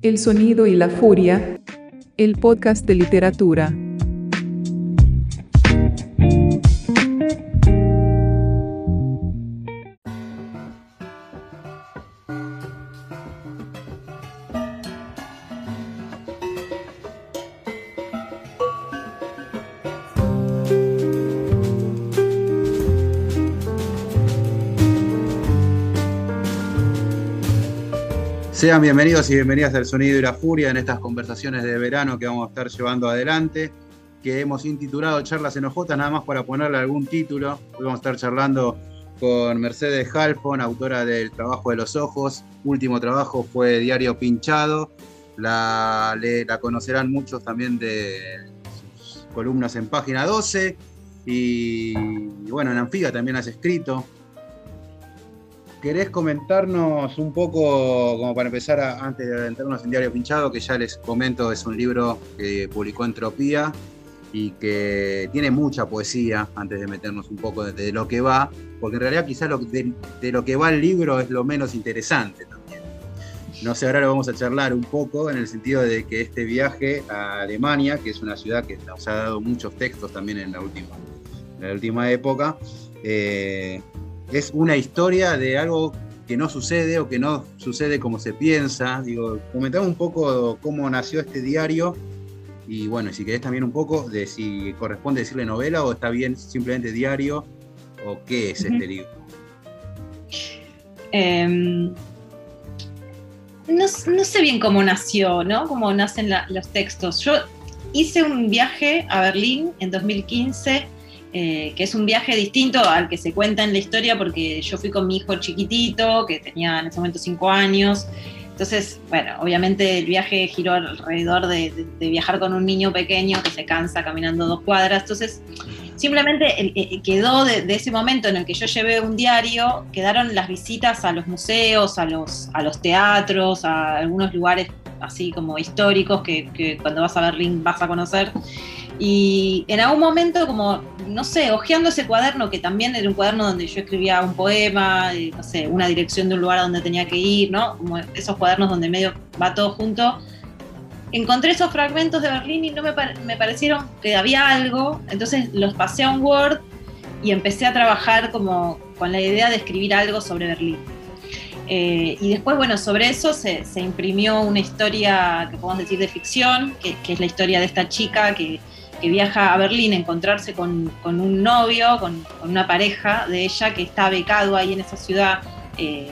El sonido y la furia, el podcast de literatura. Sean bienvenidos y bienvenidas al Sonido y la Furia en estas conversaciones de verano que vamos a estar llevando adelante, que hemos intitulado Charlas en OJ, nada más para ponerle algún título. Hoy vamos a estar charlando con Mercedes Halfon, autora del Trabajo de los Ojos. Último trabajo fue Diario Pinchado. La, la conocerán muchos también de sus columnas en página 12. Y, y bueno, en Anfiga también has escrito. ¿Querés comentarnos un poco, como para empezar, antes de adentrarnos en Diario Pinchado, que ya les comento, es un libro que publicó Entropía y que tiene mucha poesía, antes de meternos un poco de, lo que va, porque en realidad quizás de, lo que va el libro es lo menos interesante también. No sé, ahora lo vamos a charlar un poco en el sentido de que este viaje a Alemania, que es una ciudad que nos ha dado muchos textos también en la última, la última época, eh, es una historia de algo que no sucede o que no sucede como se piensa. Digo, comentame un poco cómo nació este diario y bueno, si querés también un poco de si corresponde decirle novela o está bien simplemente diario o qué es este libro. Eh, no, no, sé bien cómo nació, ¿no? Cómo nacen la, los textos. Yo hice un viaje a Berlín en 2015 eh, que es un viaje distinto al que se cuenta en la historia porque yo fui con mi hijo chiquitito, que tenía en ese momento cinco años. Entonces, bueno, obviamente el viaje giró alrededor de, de, viajar con un niño pequeño que se cansa caminando dos cuadras. Entonces, simplemente el, el, quedó de, de, ese momento en el que yo llevé un diario, quedaron las visitas a los museos, a los, a los teatros, a algunos lugares así como históricos que, que cuando vas a Berlín vas a conocer. Y en algún momento, como, no sé, hojeando ese cuaderno, que también era un cuaderno donde yo escribía un poema, y, no sé, una dirección de un lugar a donde tenía que ir, ¿no? Como esos cuadernos donde medio va todo junto. Encontré esos fragmentos de Berlín y no me, me parecieron que había algo, entonces los pasé a un Word y empecé a trabajar como con la idea de escribir algo sobre Berlín. Eh, y después, bueno, sobre eso se, se, imprimió una historia que podemos decir de ficción, que es la historia de esta chica que, que viaja a Berlín a encontrarse con, con un novio, con, una pareja de ella que está becado ahí en esa ciudad eh,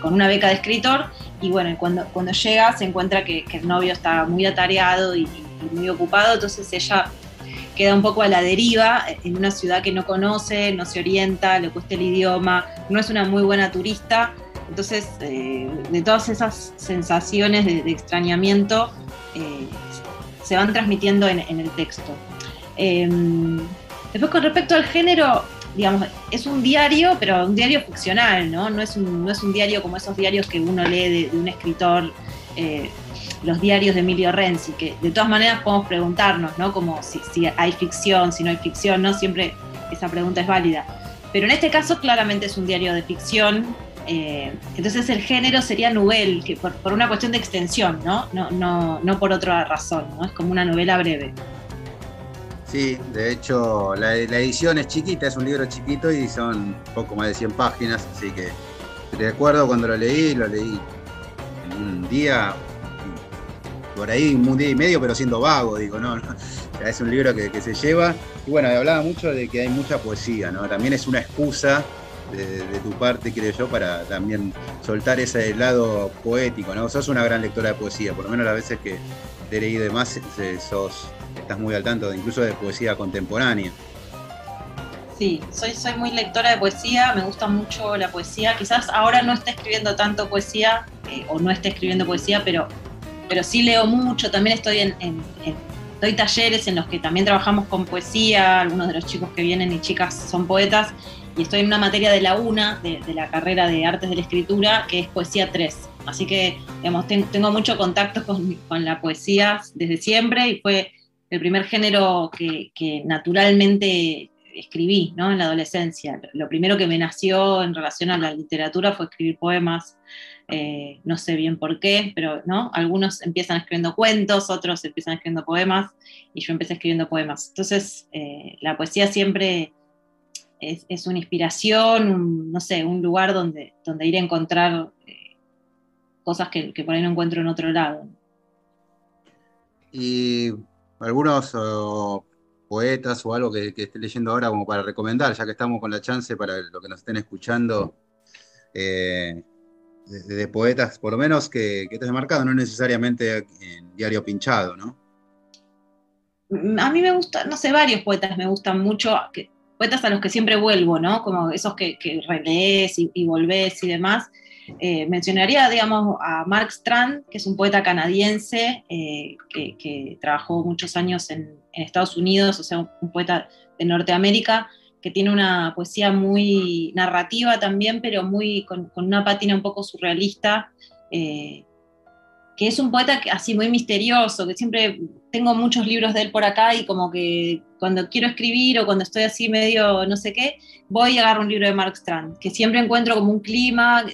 con una beca de escritor. Y bueno, cuando, cuando llega se encuentra que, el novio está muy atareado y, muy ocupado, entonces ella queda un poco a la deriva en una ciudad que no conoce, no se orienta, le cuesta el idioma, no es una muy buena turista. Entonces, eh, de todas esas sensaciones de, extrañamiento, se van transmitiendo en, en el texto. Eh, después, con respecto al género, digamos, es un diario, pero un diario ficcional, ¿no? No es un, no es un diario como esos diarios que uno lee de, de un escritor, eh, los diarios de Emilio Renzi, que de todas maneras podemos preguntarnos, ¿no? Como si, si hay ficción, si no hay ficción, ¿no? Siempre esa pregunta es válida. Pero en este caso claramente es un diario de ficción, eh, entonces el género sería novel, que por, una cuestión de extensión, ¿no? No, no, no por otra razón, ¿no? Es como una novela breve. Sí, de hecho la, edición es chiquita, es un libro chiquito y son poco más de 100 páginas, así que recuerdo cuando lo leí, lo leí en un día, por ahí un día y medio, pero siendo vago, digo, no, es un libro que, se lleva. Y bueno, hablaba mucho de que hay mucha poesía, ¿no? También es una excusa de, tu parte, creo yo, para también soltar ese lado poético, ¿no? Sos una gran lectora de poesía, por lo menos las veces que te he leído de más, sos, estás muy al tanto incluso de poesía contemporánea. Sí, soy, soy muy lectora de poesía, me gusta mucho la poesía. Quizás ahora no esté escribiendo tanto poesía, eh, o no esté escribiendo poesía, pero, pero sí leo mucho. También estoy en, doy talleres en los que también trabajamos con poesía. Algunos de los chicos que vienen y chicas son poetas. Y estoy en una materia de la UNA, de, la carrera de Artes de la Escritura, que es Poesía 3. Así que, digamos, tengo mucho contacto con, con la poesía desde siempre y fue el primer género que, que naturalmente escribí ¿no? en la adolescencia. Lo primero que me nació en relación a la literatura fue escribir poemas. Eh, no sé bien por qué, pero ¿no? algunos empiezan escribiendo cuentos, otros empiezan escribiendo poemas, y yo empecé escribiendo poemas. Entonces, eh, la poesía siempre es, una inspiración, un, no sé, un lugar donde, donde ir a encontrar eh, cosas que, por ahí no encuentro en otro lado. Y algunos poetas o algo que, esté leyendo ahora como para recomendar, ya que estamos con la chance para lo que nos estén escuchando eh, de, poetas, por lo menos que, que te marcado, no necesariamente en diario pinchado, ¿no? A mí me gusta, no sé, varios poetas me gustan mucho, poetas a los que siempre vuelvo, ¿no? Como esos que, que relees y, y volvés y demás. Eh, mencionaría, digamos, a Mark Strand, que es un poeta canadiense eh, que, trabajó muchos años en, Estados Unidos, o sea, un, poeta de Norteamérica, que tiene una poesía muy narrativa también, pero muy con, una pátina un poco surrealista. Eh, que es un poeta así muy misterioso, que siempre tengo muchos libros de él por acá y como que cuando quiero escribir o cuando estoy así medio no sé qué, voy y agarro un libro de Mark Strand, que siempre encuentro como un clima,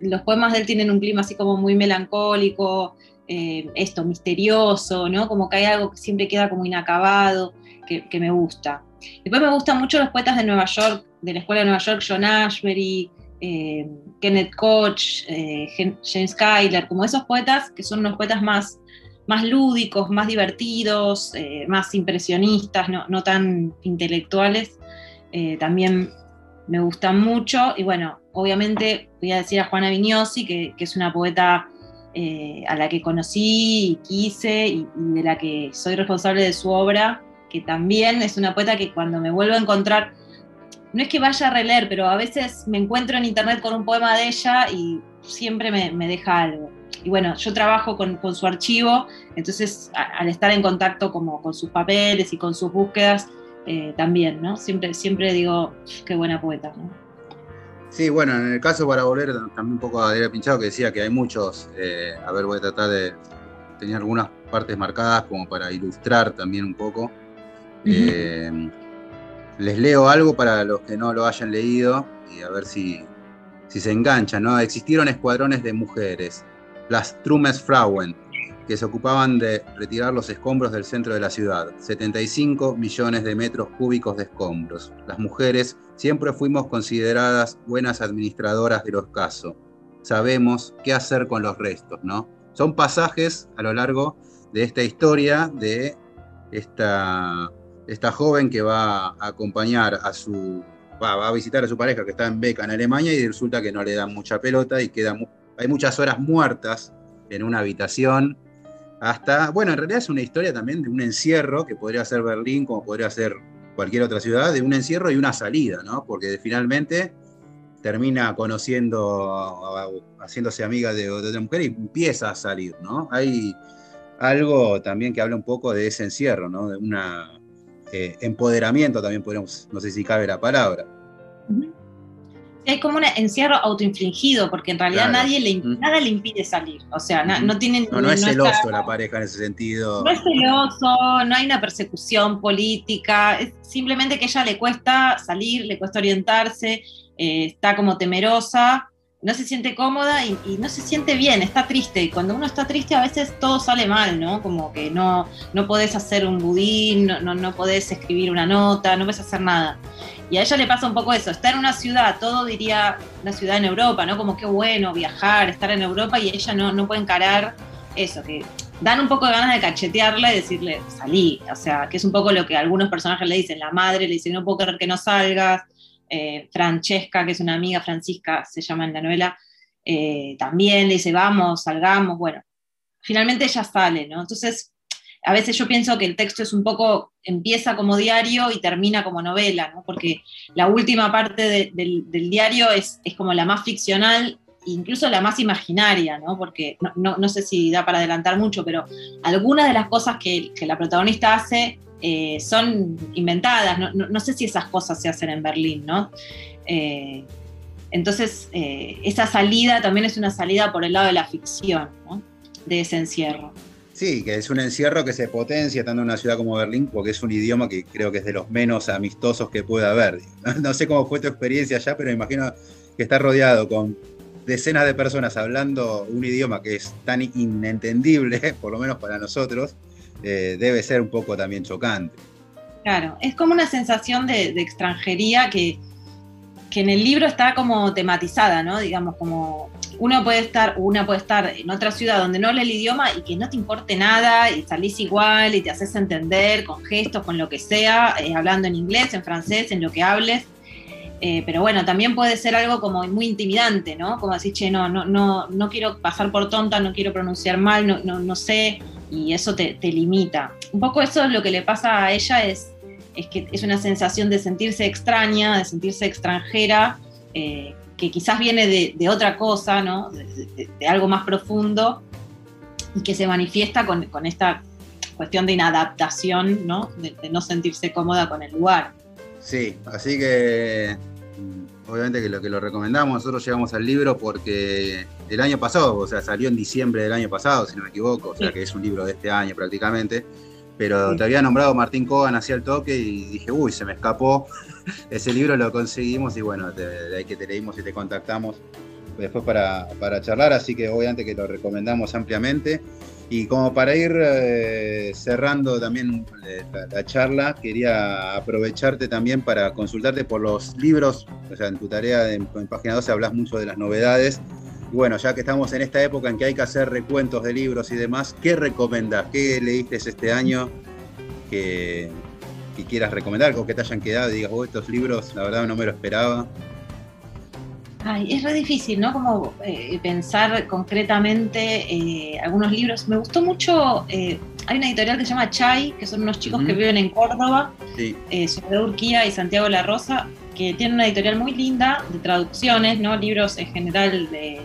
los poemas de él tienen un clima así como muy melancólico, eh, esto, misterioso, ¿no? Como que hay algo que siempre queda como inacabado, que, me gusta. Después me gustan mucho los poetas de Nueva York, de la Escuela de Nueva York, John Ashbery, eh, Kenneth Koch, eh, James Kyler, como esos poetas que son unos poetas más, más lúdicos, más divertidos, más impresionistas, no, tan intelectuales. también me gustan mucho y bueno, obviamente voy a decir a Juana Vignosi, que, es una poeta eh, a la que conocí y quise y, de la que soy responsable de su obra, que también es una poeta que cuando me vuelvo a encontrar, no es que vaya a releer, pero a veces me encuentro en internet con un poema de ella y siempre me, deja algo. Y bueno, yo trabajo con, su archivo, entonces al estar en contacto como con sus papeles y con sus búsquedas, eh, también, ¿no? Siempre, siempre digo, qué buena poeta, ¿no? Sí, bueno, en el caso para volver también un poco a Adrián Pinchado que decía que hay muchos, eh, a ver, voy a tratar de tener algunas partes marcadas como para ilustrar también un poco. Eh, les leo algo para los que no lo hayan leído y a ver si, si se enganchan, ¿no? Existieron escuadrones de mujeres, las Frauen, que se ocupaban de retirar los escombros del centro de la ciudad. 75 millones de metros cúbicos de escombros. Las mujeres siempre fuimos consideradas buenas administradoras de los casos. Sabemos qué hacer con los restos, ¿no? Son pasajes a lo largo de esta historia de esta, esta joven que va a acompañar a su va, a visitar a su pareja que está en beca en Alemania y resulta que no le dan mucha pelota y queda, hay muchas horas muertas en una habitación hasta, bueno, en realidad es una historia también de un encierro, que podría ser Berlín, como podría ser cualquier otra ciudad, de un encierro y una salida, ¿no? Porque finalmente termina conociendo, haciéndose amiga de, otra mujer y empieza a salir, ¿no? Hay algo también que habla un poco de ese encierro, ¿no? De un eh, empoderamiento también podríamos, no sé si cabe la palabra. Es como un encierro autoinfligido, porque en realidad nadie le, nada le impide salir. O sea, no, tienen. No, no es celoso la pareja en ese sentido. No es celoso, no hay una persecución política. Es simplemente que a ella le cuesta salir, le cuesta orientarse, eh, está como temerosa. No se siente cómoda y, no se siente bien, está triste. Y cuando uno está triste a veces todo sale mal, ¿no? Como que no, no podés hacer un budín, no, no, no podés escribir una nota, no podés hacer nada. Y a ella le pasa un poco eso, estar en una ciudad, todo diría una ciudad en Europa, ¿no? Como qué bueno viajar, estar en Europa y ella no, no puede encarar eso, que dan un poco de ganas de cachetearla y decirle, salí, o sea, que es un poco lo que algunos personajes le dicen, la madre le dice, no puedo querer que no salgas, eh, Francesca, que es una amiga, Francisca se llama en la novela, eh, también le dice, vamos, salgamos, bueno, finalmente ella sale, ¿no? Entonces, a veces yo pienso que el texto es un poco, empieza como diario y termina como novela, ¿no? porque la última parte del, diario es, es, como la más ficcional, incluso la más imaginaria, ¿no? porque no, sé si da para adelantar mucho, pero algunas de las cosas que la protagonista hace eh, son inventadas, no, no, sé si esas cosas se hacen en Berlín, ¿no? Eh, entonces, eh, esa salida también es una salida por el lado de la ficción, ¿no? de ese encierro. Sí, que es un encierro que se potencia estando en una ciudad como Berlín, porque es un idioma que creo que es de los menos amistosos que puede haber. No sé cómo fue tu experiencia allá, pero imagino que estar rodeado con decenas de personas hablando un idioma que es tan inentendible, por lo menos para nosotros, eh, debe ser un poco también chocante. Claro, es como una sensación de, extranjería que, que, en el libro está como tematizada, ¿no? Digamos, como uno puede estar, una puede estar en otra ciudad donde no lee el idioma y que no te importe nada y salís igual y te haces entender con gestos, con lo que sea, eh, hablando en inglés, en francés, en lo que hables. Eh, pero bueno, también puede ser algo como muy intimidante, ¿no? Como decir, che, no, no, no, no quiero pasar por tonta, no quiero pronunciar mal, no, no, no sé, y eso te, te, limita. Un poco eso es lo que le pasa a ella, es, es que es una sensación de sentirse extraña, de sentirse extranjera, eh, que quizás viene de, otra cosa, ¿no? De, algo más profundo y que se manifiesta con, esta cuestión de inadaptación, ¿no? De, no sentirse cómoda con el lugar. Sí, así que obviamente que lo que lo recomendamos, nosotros llegamos al libro porque el año pasado, o sea, salió en diciembre del año pasado, si no me equivoco, o sea que es un libro de este año prácticamente, pero te había nombrado Martín Cogan hacia el toque y dije, uy, se me escapó, ese libro lo conseguimos y bueno, de ahí que te leímos y te contactamos después para, charlar, así que obviamente que lo recomendamos ampliamente. Y como para ir eh, cerrando también eh, la, charla, quería aprovecharte también para consultarte por los libros, o sea, en tu tarea en, página 12 hablas mucho de las novedades. Y bueno, ya que estamos en esta época en que hay que hacer recuentos de libros y demás, ¿qué recomendás? ¿Qué leíste este año que, que quieras recomendar o que te hayan quedado y digas, oh, estos libros, la verdad no me lo esperaba? Ay, es re difícil, ¿no? Como eh, pensar concretamente eh, algunos libros. Me gustó mucho, eh, hay una editorial que se llama Chai, que son unos chicos que viven en Córdoba, sí. sobre Urquía y Santiago La Rosa, que tienen una editorial muy linda de traducciones, ¿no? Libros en general de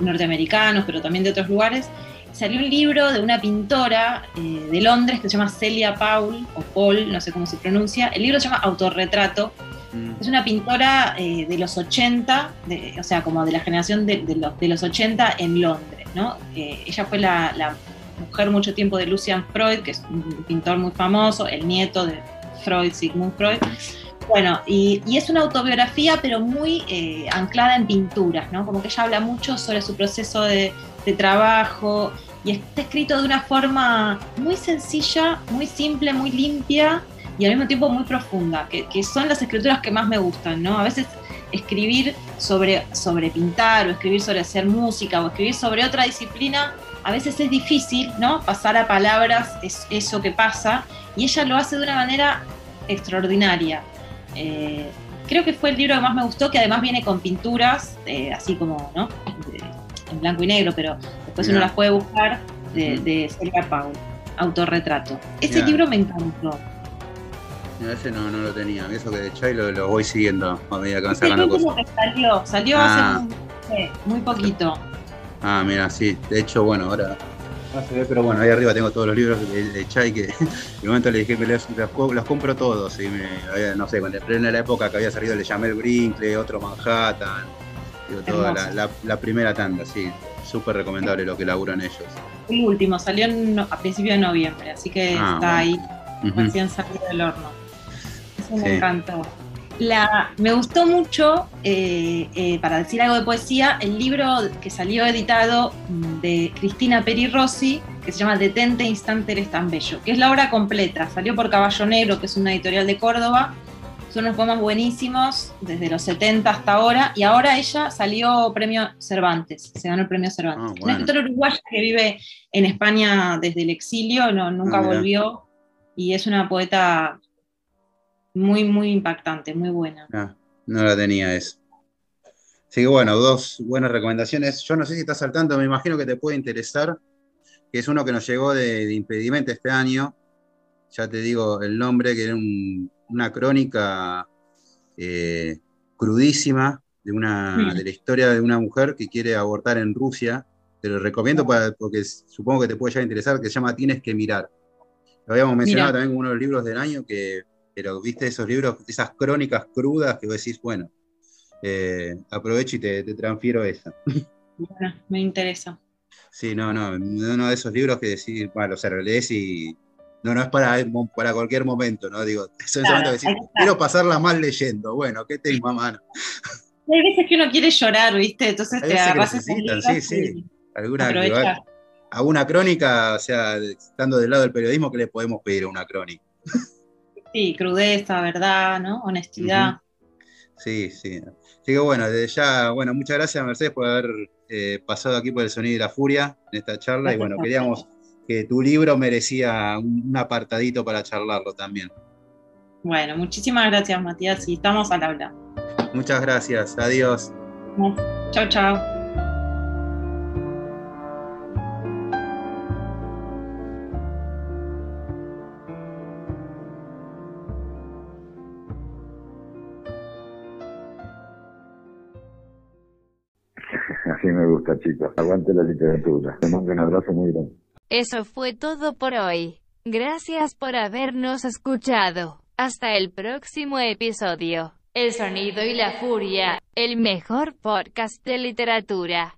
norteamericanos, pero también de otros lugares salió un libro de una pintora eh, de Londres que se llama Celia Paul, o Paul, no sé cómo se pronuncia. El libro se llama Autorretrato. Mm. Es una pintora eh, de los 80, o sea, como de la generación de, los, de los 80 en Londres. ¿no? Eh, ella fue la, mujer mucho tiempo de Lucian Freud, que es un pintor muy famoso, el nieto de Freud, Sigmund Freud. Bueno, y, es una autobiografía, pero muy anclada en pinturas, ¿no? Como que ella habla mucho sobre su proceso de, de trabajo, y está escrito de una forma muy sencilla, muy simple, muy limpia y al mismo tiempo muy profunda, que, son las escrituras que más me gustan, ¿no? A veces escribir sobre, sobre pintar o escribir sobre hacer música o escribir sobre otra disciplina, a veces es difícil, ¿no? Pasar a palabras es eso que pasa y ella lo hace de una manera extraordinaria. Eh, creo que fue el libro que más me gustó, que además viene con pinturas, eh, así como, ¿no? en blanco y negro, pero después uno las puede buscar de, de Celia Paul, Autorretrato. Ese libro me encantó. Ese no, no lo tenía, eso que de Chai lo, voy siguiendo a medida que van sacando cosas. Que salió, salió hace ah. muy, poquito. Ah, mira, sí, de hecho, bueno, ahora no se ve, pero bueno, ahí arriba tengo todos los libros de, Chai que de momento le dije que los, los, compro todos. Y me, no sé, cuando en la época que había salido le llamé el Brinkley, otro Manhattan, toda la, primera tanda, sí. Súper recomendable lo que laburan ellos. El último, salió a principios de noviembre, así que ah, está ahí, recién salido del horno. Eso me encantó. La, me gustó mucho, eh, eh, para decir algo de poesía, el libro que salió editado mm, de Cristina Peri Rossi, que se llama Detente, Instante, eres tan bello, que es la obra completa. Salió por Caballo Negro, que es una editorial de Córdoba. Son unos poemas buenísimos, desde los 70 hasta ahora, y ahora ella salió premio Cervantes, se ganó el premio Cervantes. Ah, Una escritora uruguaya que vive en España desde el exilio, no, nunca Ah, volvió, y es una poeta muy, muy impactante, muy buena. Ah, no la tenía eso. Así que bueno, dos buenas recomendaciones. Yo no sé si estás saltando, me imagino que te puede interesar, que es uno que nos llegó de, de Impedimenta este año. Ya te digo el nombre, que era un- una crónica eh, crudísima de, una, de la historia de una mujer que quiere abortar en Rusia. Te lo recomiendo para- porque supongo que te puede ya interesar, que se llama Tienes que mirar. Lo habíamos mencionado Mirá. también como uno de los libros del año, que, pero viste esos libros, esas crónicas crudas que vos decís, bueno, eh, aprovecho y te, te transfiero esa. Bueno, me interesa. Sí, no, no, uno de esos libros que decís, bueno, o sea, lo lees y no, no es para, para cualquier momento, ¿no? Digo, es Claro, momento que decís, quiero pasarla mal leyendo, bueno, ¿qué tengo a mano? Hay veces que uno quiere llorar, ¿viste? Entonces Hay te agarras sí, sí. Alguna, alguna crónica, o sea, estando del lado del periodismo, ¿qué le podemos pedir a una crónica? Sí, crudeza, verdad, ¿no? Honestidad. Sí, sí. Así que bueno, desde ya, bueno, muchas gracias Mercedes por haber eh, pasado aquí por el sonido y la furia en esta charla. Y bueno, queríamos que tu libro merecía un, un apartadito para charlarlo también. Bueno, muchísimas gracias, Matías, y estamos al habla. Muchas gracias, adiós. Chao, chao. Aguante la literatura. Te mando un abrazo muy grande. Eso fue todo por hoy. Gracias por habernos escuchado. Hasta el próximo episodio. El sonido y la furia, el mejor podcast de literatura.